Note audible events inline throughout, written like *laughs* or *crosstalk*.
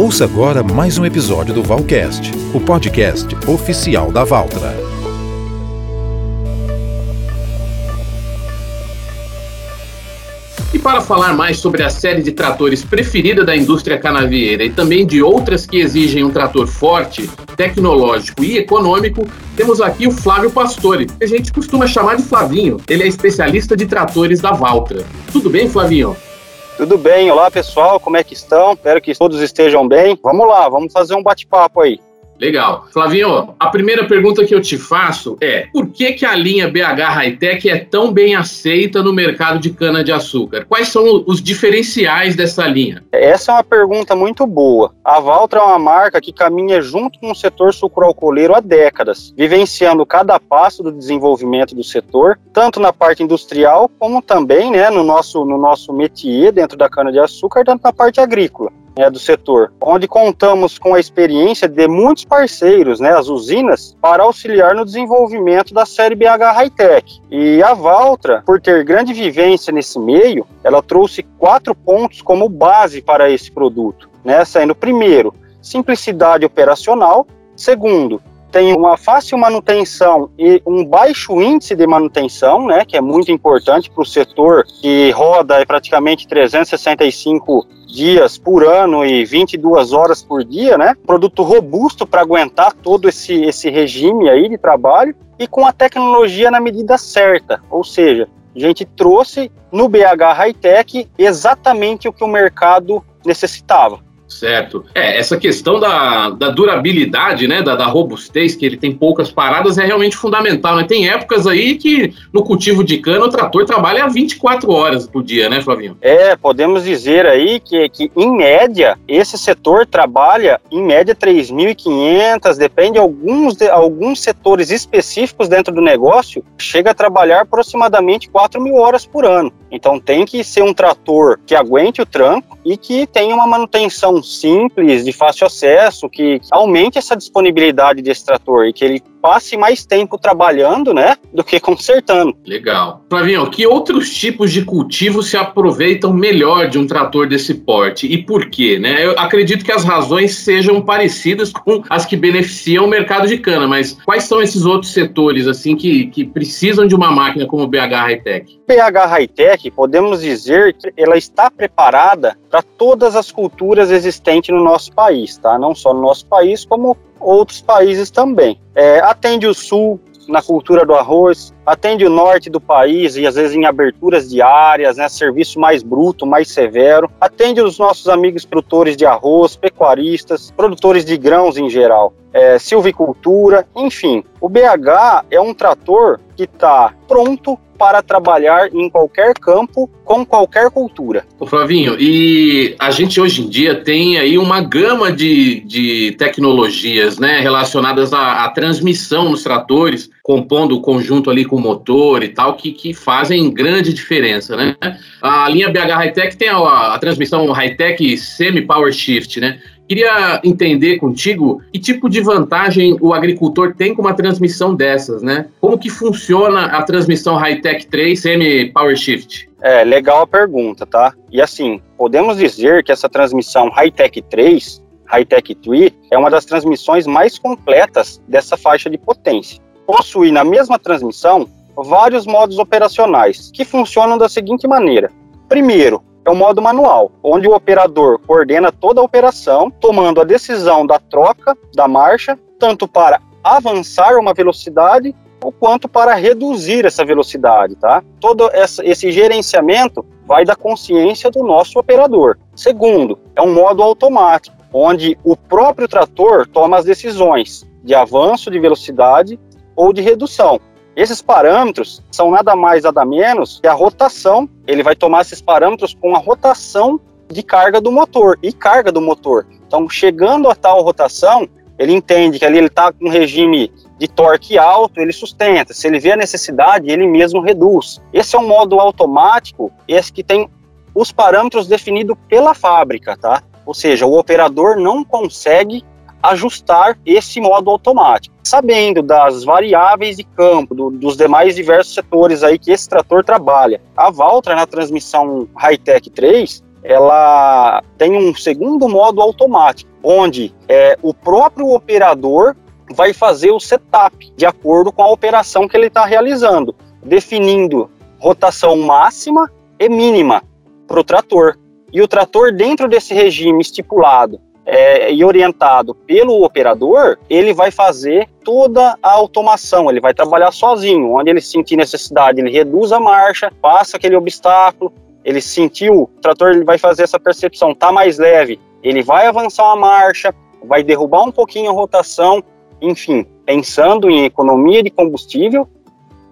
Ouça agora mais um episódio do Valcast, o podcast oficial da Valtra. E para falar mais sobre a série de tratores preferida da indústria canavieira e também de outras que exigem um trator forte, tecnológico e econômico, temos aqui o Flávio Pastore, que a gente costuma chamar de Flavinho. Ele é especialista de tratores da Valtra. Tudo bem, Flavinho? Tudo bem, olá pessoal, como é que estão? Espero que todos estejam bem. Vamos lá, vamos fazer um bate-papo aí. Legal. Flavinho, a primeira pergunta que eu te faço é: por que, que a linha BH Hightech é tão bem aceita no mercado de cana-de-açúcar? Quais são os diferenciais dessa linha? Essa é uma pergunta muito boa. A Valtra é uma marca que caminha junto com o setor sucroalcooleiro há décadas, vivenciando cada passo do desenvolvimento do setor, tanto na parte industrial como também né, no, nosso, no nosso métier dentro da cana-de-açúcar, tanto na parte agrícola né, do setor, onde contamos com a experiência de muitos parceiros, né, as usinas, para auxiliar no desenvolvimento da série BH Hightech. E a Valtra, por ter grande vivência nesse meio, ela trouxe quatro pontos como base para esse produto, né, sendo primeiro, simplicidade operacional, segundo, tem uma fácil manutenção e um baixo índice de manutenção, né, que é muito importante para o setor que roda praticamente 365 dias por ano e 22 horas por dia, né? Produto robusto para aguentar todo esse, esse regime aí de trabalho e com a tecnologia na medida certa, ou seja, a gente trouxe no BH Hightech exatamente o que o mercado necessitava. Certo. É, essa questão da, da durabilidade, né, da, da, robustez, que ele tem poucas paradas, é realmente fundamental. Né? Tem épocas aí que no cultivo de cana o trator trabalha 24 horas por dia, né, Flavinho? É, podemos dizer aí que, que em média, esse setor trabalha, em média, 3.500, depende de alguns, de alguns setores específicos dentro do negócio, chega a trabalhar aproximadamente 4 mil horas por ano. Então tem que ser um trator que aguente o tranco e que tenha uma manutenção simples, de fácil acesso, que aumente essa disponibilidade desse trator e que ele passe mais tempo trabalhando, né, do que *laughs* consertando. Legal. Flavinho, que outros tipos de cultivo se aproveitam melhor de um trator desse porte e por quê, né? Eu acredito que as razões sejam parecidas com as que beneficiam o mercado de cana, mas quais são esses outros setores assim que, que precisam de uma máquina como o BH Hightech? BH Hightech, podemos dizer que ela está preparada para todas as culturas existentes no nosso país, tá? Não só no nosso país, como outros países também. É, atende o sul na cultura do arroz, atende o norte do país e às vezes em aberturas diárias, né, serviço mais bruto, mais severo, atende os nossos amigos produtores de arroz, pecuaristas, produtores de grãos em geral, é, silvicultura, enfim. O BH é um trator que está pronto para trabalhar em qualquer campo com qualquer cultura. Ô Flavinho, e a gente hoje em dia tem aí uma gama de, de tecnologias né, relacionadas à, à transmissão nos tratores, compondo o conjunto ali com motor e tal, que, que fazem grande diferença, né? A linha BH Hightech tem a, a transmissão Hightech Semi Power Shift, né? Queria entender contigo que tipo de vantagem o agricultor tem com uma transmissão dessas, né? Como que funciona a transmissão Hightech 3 Semi Power Shift? É, legal a pergunta, tá? E assim, podemos dizer que essa transmissão Hightech 3, Hightech 3, é uma das transmissões mais completas dessa faixa de potência. Possui na mesma transmissão vários modos operacionais que funcionam da seguinte maneira: primeiro, é um modo manual, onde o operador coordena toda a operação, tomando a decisão da troca da marcha, tanto para avançar uma velocidade quanto para reduzir essa velocidade, tá? Todo esse gerenciamento vai da consciência do nosso operador. Segundo, é um modo automático, onde o próprio trator toma as decisões de avanço de velocidade ou de redução. Esses parâmetros são nada mais nada menos que a rotação. Ele vai tomar esses parâmetros com a rotação de carga do motor e carga do motor. Então, chegando a tal rotação, ele entende que ali ele está com um regime de torque alto, ele sustenta. Se ele vê a necessidade, ele mesmo reduz. Esse é um modo automático, esse que tem os parâmetros definidos pela fábrica, tá? Ou seja, o operador não consegue ajustar esse modo automático. Sabendo das variáveis de campo, do, dos demais diversos setores aí que esse trator trabalha, a Valtra na transmissão Hightech 3 ela tem um segundo modo automático, onde é, o próprio operador vai fazer o setup de acordo com a operação que ele está realizando, definindo rotação máxima e mínima para o trator. E o trator, dentro desse regime estipulado é, e orientado pelo operador, ele vai fazer toda a automação, ele vai trabalhar sozinho. Onde ele sentir necessidade, ele reduz a marcha, passa aquele obstáculo, ele sentiu, o trator ele vai fazer essa percepção, tá mais leve, ele vai avançar uma marcha, vai derrubar um pouquinho a rotação, enfim, pensando em economia de combustível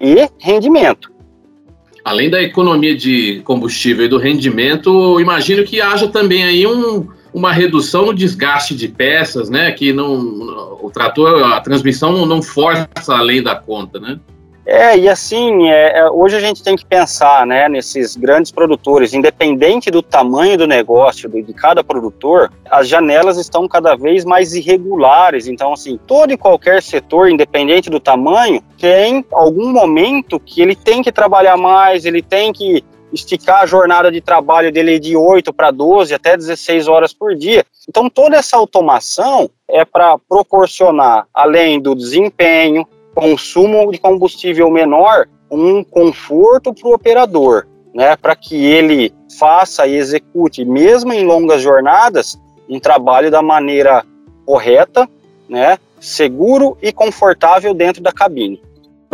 e rendimento. Além da economia de combustível e do rendimento, imagino que haja também aí um, uma redução no desgaste de peças, né? Que não, o trator, a transmissão não força além da conta, né? É, e assim, é, é, hoje a gente tem que pensar né, nesses grandes produtores, independente do tamanho do negócio de, de cada produtor, as janelas estão cada vez mais irregulares. Então, assim, todo e qualquer setor, independente do tamanho, tem algum momento que ele tem que trabalhar mais, ele tem que esticar a jornada de trabalho dele de 8 para 12, até 16 horas por dia. Então, toda essa automação é para proporcionar, além do desempenho, consumo de combustível menor, um conforto para o operador, né, para que ele faça e execute, mesmo em longas jornadas, um trabalho da maneira correta, né, seguro e confortável dentro da cabine.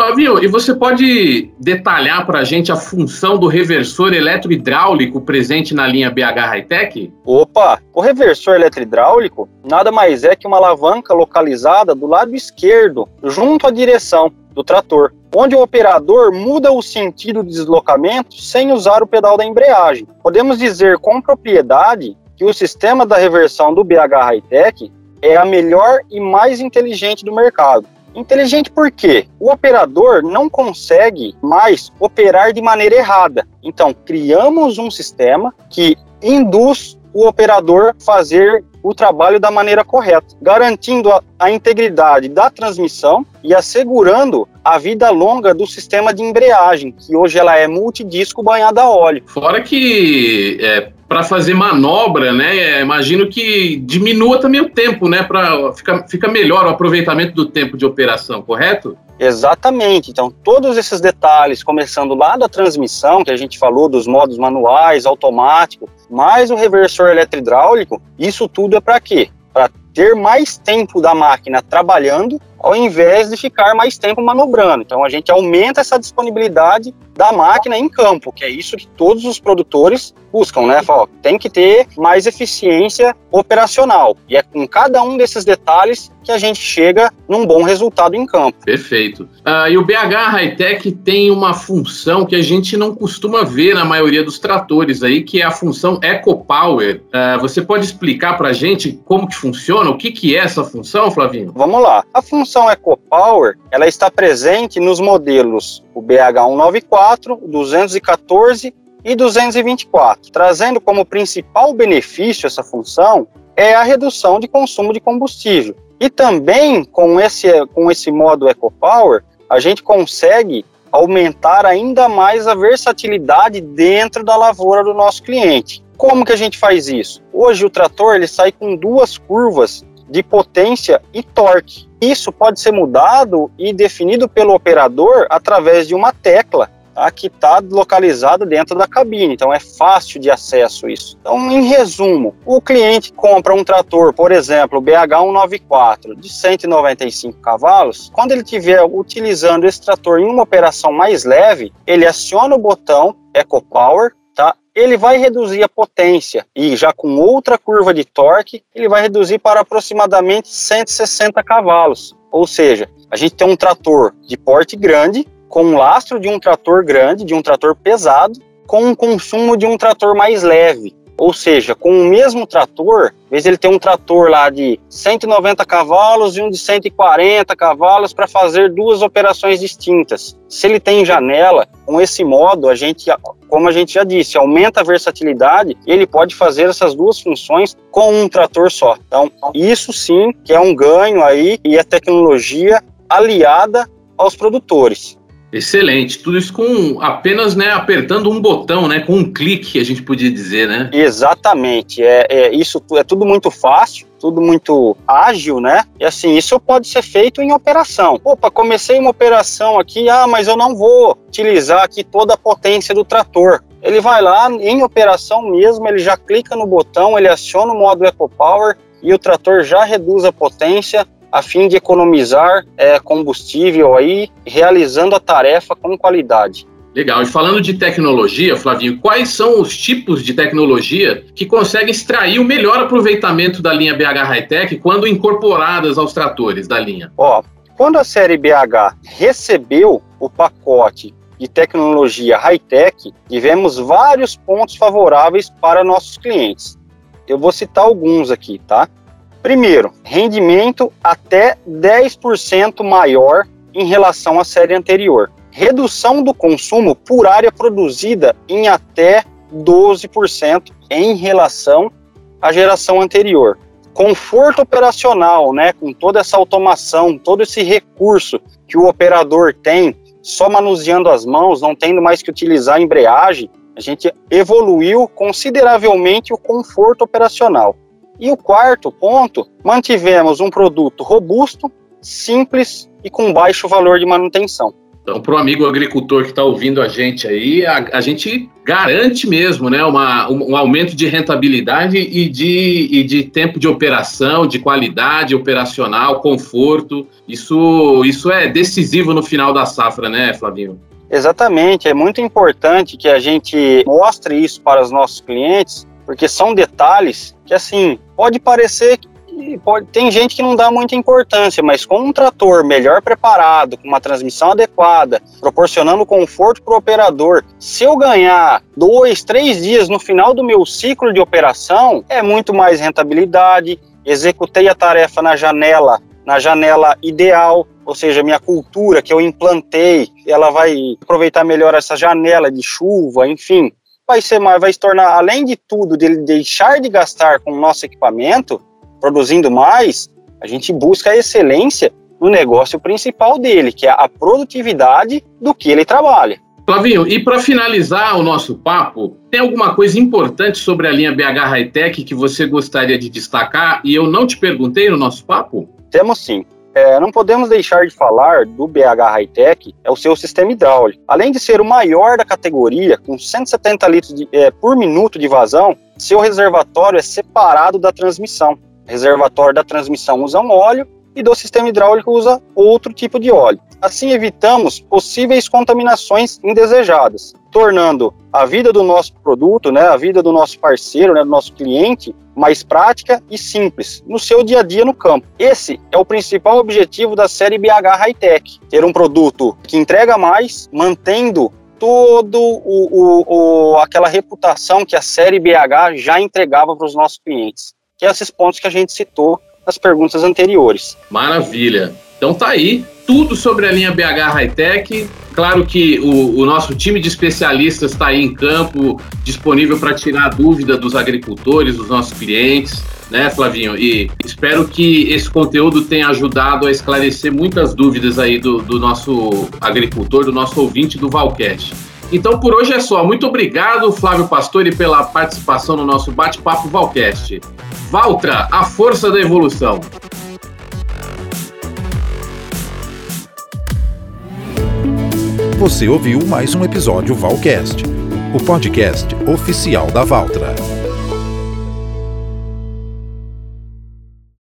Flavio, e você pode detalhar para a gente a função do reversor eletrohidráulico presente na linha BH Hightech? Opa, o reversor eletrohidráulico nada mais é que uma alavanca localizada do lado esquerdo, junto à direção do trator, onde o operador muda o sentido de deslocamento sem usar o pedal da embreagem. Podemos dizer com propriedade que o sistema da reversão do BH Hightech é a melhor e mais inteligente do mercado. Inteligente porque o operador não consegue mais operar de maneira errada. Então, criamos um sistema que induz o operador fazer o trabalho da maneira correta, garantindo a, a, integridade da transmissão e assegurando a vida longa do sistema de embreagem, que hoje ela é multidisco banhada a óleo. Fora que é, para fazer manobra, né? É, imagino que diminua também o tempo, né? Para fica, fica melhor o aproveitamento do tempo de operação, correto? Exatamente. Então, todos esses detalhes, começando lá da transmissão, que a gente falou dos modos manuais, automático, mais o reversor eletrohidráulico, isso tudo é para quê? Para ter mais tempo da máquina trabalhando ao invés de ficar mais tempo manobrando. Então a gente aumenta essa disponibilidade da máquina em campo, que é isso que todos os produtores buscam, né? Fala, tem que ter mais eficiência operacional. E é com cada um desses detalhes que a gente chega num bom resultado em campo. Perfeito. Uh, e o BH Hightech tem uma função que a gente não costuma ver na maioria dos tratores aí, que é a função EcoPower. Uh, você pode explicar para a gente como que funciona, o que, que é essa função, Flavinho? Vamos lá. A função EcoPower, ela está presente nos modelos o BH194, 214 e 224, trazendo como principal benefício essa função é a redução de consumo de combustível. E também com esse, com esse modo EcoPower, a gente consegue aumentar ainda mais a versatilidade dentro da lavoura do nosso cliente. Como que a gente faz isso? Hoje o trator ele sai com duas curvas de potência e torque. Isso pode ser mudado e definido pelo operador através de uma tecla tá, que está localizada dentro da cabine. Então é fácil de acesso isso. Então, em resumo, o cliente compra um trator, por exemplo, o BH194 de 195 cavalos. Quando ele estiver utilizando esse trator em uma operação mais leve, ele aciona o botão EcoPower tá? Ele vai reduzir a potência e já com outra curva de torque, ele vai reduzir para aproximadamente 160 cavalos. Ou seja, a gente tem um trator de porte grande, com um lastro de um trator grande, de um trator pesado, com um consumo de um trator mais leve. Ou seja, com o mesmo trator, às vezes ele tem um trator lá de 190 cavalos e um de 140 cavalos para fazer duas operações distintas. Se ele tem janela, com esse modo, a gente, como a gente já disse, aumenta a versatilidade e ele pode fazer essas duas funções com um trator só. Então, isso sim que é um ganho aí e a tecnologia aliada aos produtores. Excelente. Tudo isso com apenas né, apertando um botão, né, com um clique, a gente podia dizer, né? Exatamente. É, é isso é tudo muito fácil, tudo muito ágil, né? E assim, isso pode ser feito em operação. Opa, comecei uma operação aqui, ah, mas eu não vou utilizar aqui toda a potência do trator. Ele vai lá em operação mesmo, ele já clica no botão, ele aciona o modo EcoPower e o trator já reduz a potência a fim de economizar é, combustível aí, realizando a tarefa com qualidade. Legal. E falando de tecnologia, Flavinho, quais são os tipos de tecnologia que conseguem extrair o melhor aproveitamento da linha BH Hightech quando incorporadas aos tratores da linha? Ó, quando a série BH recebeu o pacote de tecnologia high-tech, tivemos vários pontos favoráveis para nossos clientes. Eu vou citar alguns aqui, tá? Primeiro, rendimento até 10% maior em relação à série anterior. Redução do consumo por área produzida em até 12% em relação à geração anterior. Conforto operacional, né, com toda essa automação, todo esse recurso que o operador tem, só manuseando as mãos, não tendo mais que utilizar a embreagem, a gente evoluiu consideravelmente o conforto operacional. E o quarto ponto, mantivemos um produto robusto, simples e com baixo valor de manutenção. Então, para o amigo agricultor que está ouvindo a gente aí, a, a, gente garante mesmo né, uma, um, um, aumento de rentabilidade e de, e de tempo de operação, de qualidade operacional, conforto. Isso, isso é decisivo no final da safra, né, Flavinho? Exatamente, é muito importante que a gente mostre isso para os nossos clientes, porque são detalhes que, assim, pode parecer que pode, tem gente que não dá muita importância, mas com um trator melhor preparado, com uma transmissão adequada, proporcionando conforto para o operador, se eu ganhar dois, três dias no final do meu ciclo de operação, é muito mais rentabilidade. Executei a tarefa na janela, na janela ideal, ou seja, minha cultura que eu implantei, ela vai aproveitar melhor essa janela de chuva, enfim vai ser mais, vai se tornar, além de tudo, de deixar de gastar com o nosso equipamento, produzindo mais, a gente busca a excelência no negócio principal dele, que é a produtividade do que ele trabalha. Flavinho, e para finalizar o nosso papo, tem alguma coisa importante sobre a linha BH Hightech que você gostaria de destacar e eu não te perguntei no nosso papo? Temos sim. É, não podemos deixar de falar do BH Hightech, é o seu sistema hidráulico. Além de ser o maior da categoria, com 170 litros de, é, por minuto de vazão, seu reservatório é separado da transmissão. O reservatório da transmissão usa um óleo e do sistema hidráulico usa outro tipo de óleo. Assim evitamos possíveis contaminações indesejadas, tornando a vida do nosso produto, né, a vida do nosso parceiro, né, do nosso cliente, mais prática e simples no seu dia a dia no campo. Esse é o principal objetivo da série BH Hightech, ter um produto que entrega mais, mantendo todo o, o, o, aquela reputação que a série BH já entregava para os nossos clientes. Que é esses pontos que a gente citou nas perguntas anteriores. Maravilha. Então tá aí tudo sobre a linha BH Hightech. Claro que o, o nosso time de especialistas está aí em campo, disponível para tirar a dúvida dos agricultores, dos nossos clientes, né, Flavinho? E espero que esse conteúdo tenha ajudado a esclarecer muitas dúvidas aí do, do nosso agricultor, do nosso ouvinte do Valcast. Então por hoje é só. Muito obrigado, Flávio Pastore, pela participação no nosso bate-papo Valcast. Valtra, a força da evolução. Você ouviu mais um episódio Valcast, o podcast oficial da Valtra.